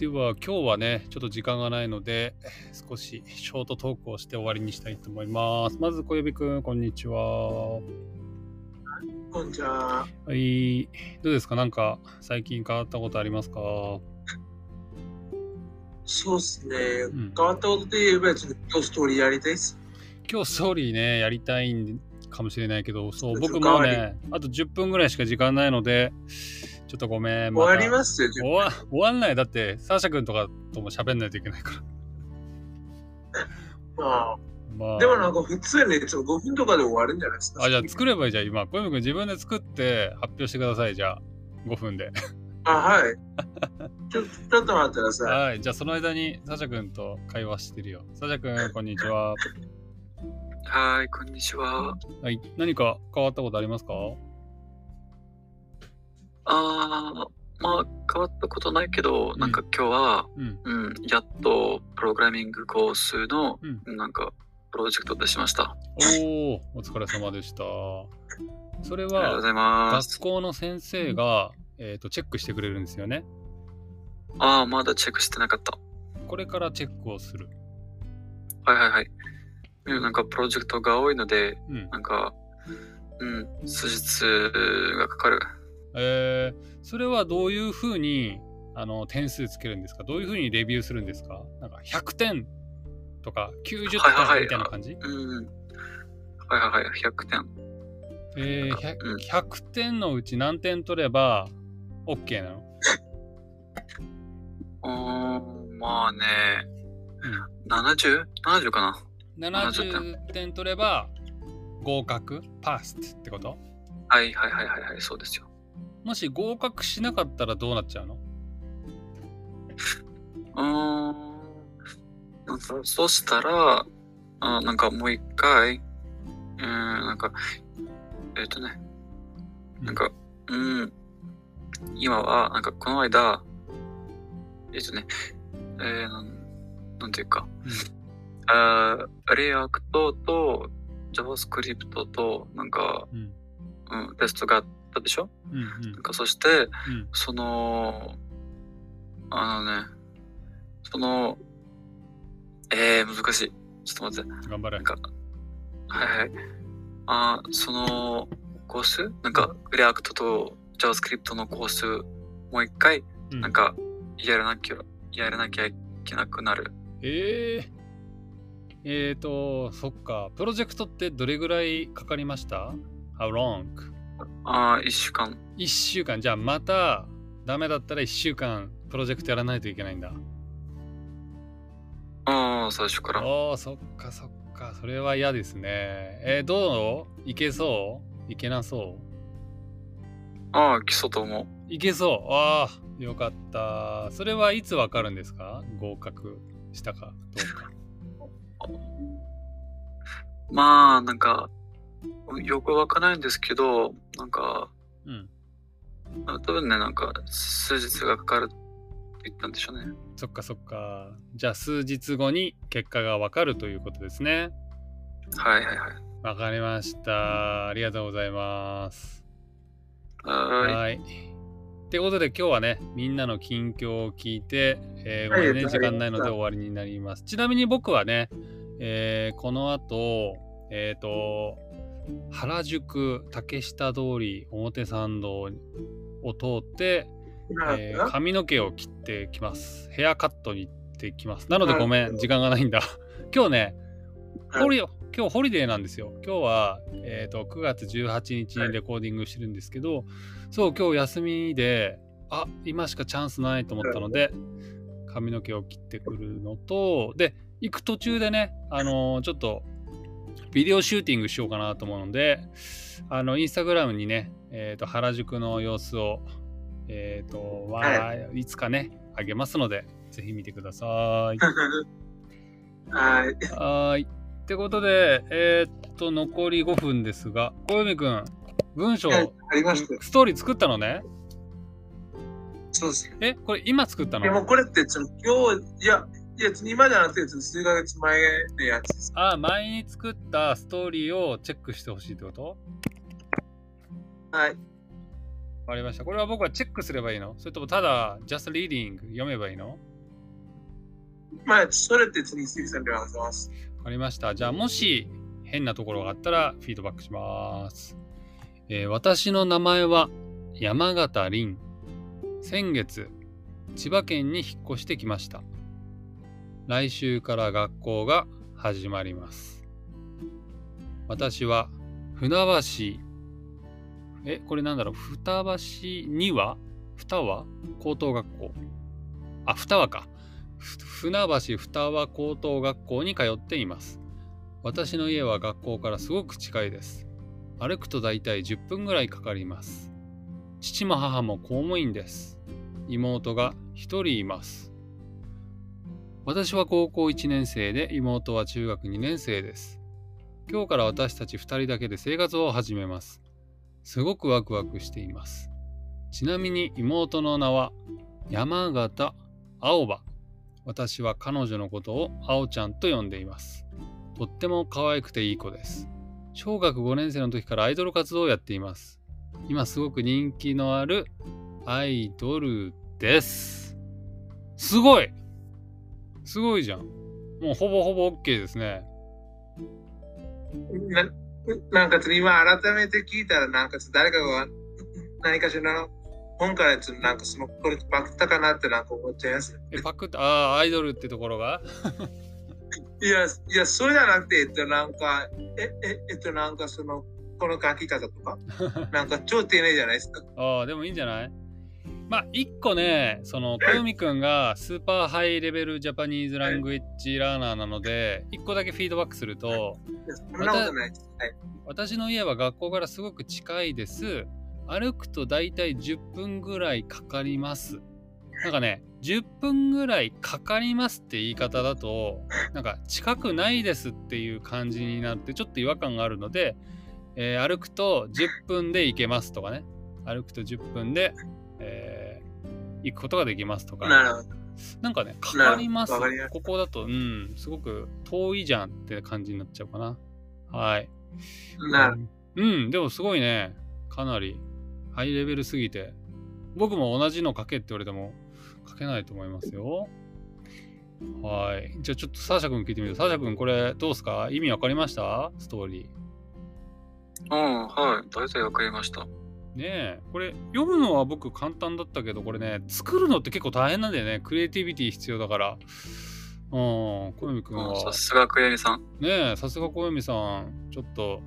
では今日はね、ちょっと時間がないので、少しショートトークをして終わりにしたいと思います。まず小指くん、こんにちは。こんにちは。はい。どうですか？なんか最近変わったことありますか？そうですね。ん変わったことで言えば、ちょっと今日ストーリーやりたいです。今日ストーリーね、やりたいんかもしれないけど、そう、僕もうね、あと10分ぐらいしか時間ないので、ちょっとごめん。終わりすますよ。終わ終わんない。だって、サーシャ君とかとも喋んないといけないから。ままあ、あ、でもなんか普通にちょっと5分とかで終わるんじゃないですか。あ、じゃあ作ればいいじゃん、今。小泉君自分で作って発表してください、じゃあ。5分で。あ、はい。ちょちょっと待ってください。はい。じゃあその間にサーシャ君と会話してるよ。サーシャ君、こんにちは。はい、こんにちは。はい。何か変わったことありますか？あー、まあ、変わったことないけど、なんか今日は、うん。うん、やっとプログラミングコースの、うんなんか、プロジェクト出しました。おお、お疲れ様でした。それは。学校の先生が、えー、とチェックしてくれるんですよね。あー、まだチェックしてなかった。これからチェックをする。はいはいはい。うんなんかプロジェクトが多いので、うん。なんか、うん、数日がかかる。えー、それはどういうふうにあの点数つけるんですか？どういうふうにレビューするんですか？なんか100点とか90点はいはいはい。みたいな感じ、うん。はいはいはい、100点。えー、うん。100, 100点のうち何点取れば OK なの？うーん、まあね、70?70 かな ?70 点取れば合格？パスってこと？はいはいはいはいはい、そうですよ。もし合格しなかったらどうなっちゃうの？うーん。なんかそしたら、あなんかもう一回、うーん、なんか、えっ、とね、なんか、うん、今は、なんかこの間、えっ、とね、えー、なんなんていうか、あーレアクトと JavaScript と、なんか、うん。うん、テストがあったでしょ？うんうんなんかそして、うんその、あのね、その、えー、難しい。ちょっと待って。頑張れなんか、はいはい。あーそのコース？なんか、 React と JavaScript のコース、もう一回、うんなんか、やらなきゃ、やらなきゃいけなくなる。えー、えーと、そっか。プロジェクトってどれぐらいかかりました ?How long? ああ、一週間。1週間。じゃあまたダメだったら1週間プロジェクトやらないといけないんだ。ああ、最初から。おー、そっかそっか。それは嫌ですね。えーどう？いけそう？いけなそう？ああ、基礎とも。いけそう？ああ、よかった。それはいつわかるんですか？合格したかどうか。まあ、なんか、よくわからないんですけど、なんか、うん。多分ね、なんか、数日がかかるって言ったんでしょうね。そっかそっか。じゃあ数日後に結果がわかるということですね。はいはいはい。わかりました。ありがとうございます。はーい。はい。ってことで今日はね、みんなの近況を聞いて、えーごめんね、はい時間ないので終わりになります。ちなみに僕はね、えーこの後、えっ、と、原宿、竹下通り、表参道を通って、えー髪の毛を切ってきます。ヘアカットに行ってきます。なのでごめん、時間がないんだ。今日ね、はいホリ今日ホリデーなんですよ。今日は、えー、と9月18日にレコーディングしてるんですけど、そう、今日休みで、あ今しかチャンスないと思ったので、髪の毛を切ってくるのと、で、行く途中でね、あのーちょっと、ビデオシューティングしようかなと思うので、あの、インスタグラムにね、えっ、と、原宿の様子を、えっ、と、わーいつかね、あげますので、ぜひ見てください。はい。はーい。ってことで、えーっと、残り5分ですが、小泉くん、文章、はい。ストーリー作ったのね？そうです。え、これ今作ったでものこれって、今日、いや、いや、今じゃなくて、数ヶ月前のやつです。あ、前に作ったストーリーをチェックしてほしいってこと？はい。わかりました。これは僕はチェックすればいいの？それともただ、just reading 読めばいいの？まあ、それって次、杉さんでお願いします。わかりました。じゃあ、もし変なところがあったらフィードバックします。えー私の名前は山形凛。先月、千葉県に引っ越してきました。来週から学校が始まります。私は船橋、え、これなんだろう、双橋には？双葉高等学校。あ、双葉か。船橋双葉高等学校に通っています。私の家は学校からすごく近いです。歩くとだいたい10分ぐらいかかります。父も母も公務員です。妹が1人います。私は高校1年生で妹は中学2年生です。今日から私たち2人だけで生活を始めます。すごくワクワクしています。ちなみに妹の名は山形青葉。私は彼女のことを青ちゃんと呼んでいます。とっても可愛くていい子です。小学5年生の時からアイドル活動をやっています。今すごく人気のあるアイドルです。すごいすごいじゃん。もうほぼほぼ OK ですね。ななんか次、今改めて聞いたら、なんか誰かが何かしらの本からつなんかそのこれパクったかなってなんか思っちゃいます。え、パクッと、ああ、アイドルってところが？いや、いや、そうじゃなくて、えっと、なんか、え、え、えっと、なんかその、この書き方とか、なんか超丁寧じゃないですか？ああ、でもいいんじゃない？まあ、一個ね、その、小読くんがスーパーハイレベルジャパニーズラングエッジラーナーなので、一個だけフィードバックすると。私の家は学校からすごく近いです。歩くとだいたい10分ぐらいかかります。なんかね、10分ぐらいかかりますって言い方だと、なんか近くないですっていう感じになってちょっと違和感があるので、えー歩くと10分で行けますとかね。歩くと10分で、えー行くことができますとか。なるほど。なんかね、かかります。ここだと、うん、すごく遠いじゃんって感じになっちゃうかな。はい。なるうん、でもすごいね。かなりハイレベルすぎて。僕も同じの書けって言われても書けないと思いますよ。はい。じゃあちょっとサーシャ君聞いてみる。サーシャ君これどうすか？意味わかりました？ストーリー。うん、はい。大体わかりました。ねえ。これ読むのは僕簡単だったけど、これね、作るのって結構大変なんだよね。クリエイティビティ必要だから。うん、小読君うんは。さすがクエミさん。ねえ、さすが小読さん、ちょっと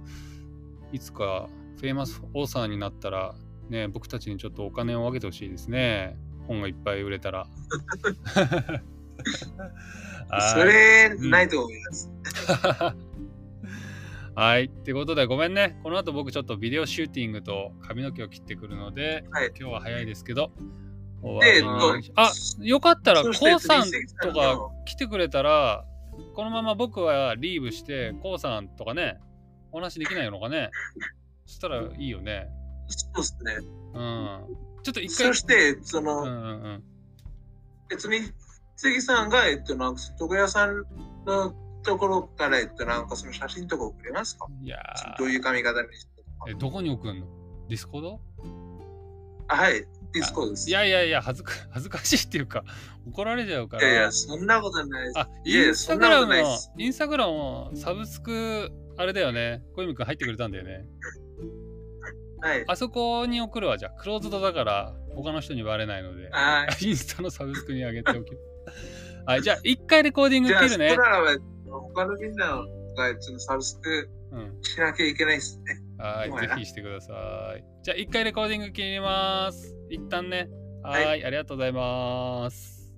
いつかフェイマスオーサーになったら、ね、僕たちにちょっとお金を分けてほしいですね。本がいっぱい売れたら。はいそれ、ないと思います。はい。ってことで、ごめんね。この後僕ちょっとビデオシューティングと髪の毛を切ってくるので、はい今日は早いですけど、終で、わりえっとあ、よかったら、コウさん次とか来てくれたら、このまま僕はリーブして、コウさんとかね、お話できないのかね。そしたらいいよね。そうですね。うん。ちょっと一回。そして、その、うんうんうん。別に、杉さんが、えっと、なんか、床屋さんのところから、えっと、なんかその写真とか送れますか？いやどういう髪型にしてえ、どこに送んの？ Discord？あ、はい、 Discord です。いやいやいや、恥ずか 恥ずかしいっていうか、怒られちゃうから。いやいや、そんなことないです。あ、インスタグラムのそんなことないです、インスタグラムもサブスク、あれだよね。小泉くん入ってくれたんだよね。はい。あそこに送るわ、じゃあ。クローズドだから、他の人にバレないので。あ インスタのサブスクに上げておき。はい、じゃあ、一回レコーディング切るね他のみんなが、そのサブスクうん。しなきゃいけないですね。はい、そうやなぜひしてください。じゃあ、一回レコーディング切ります。一旦ね。ははいい、ありがとうございます。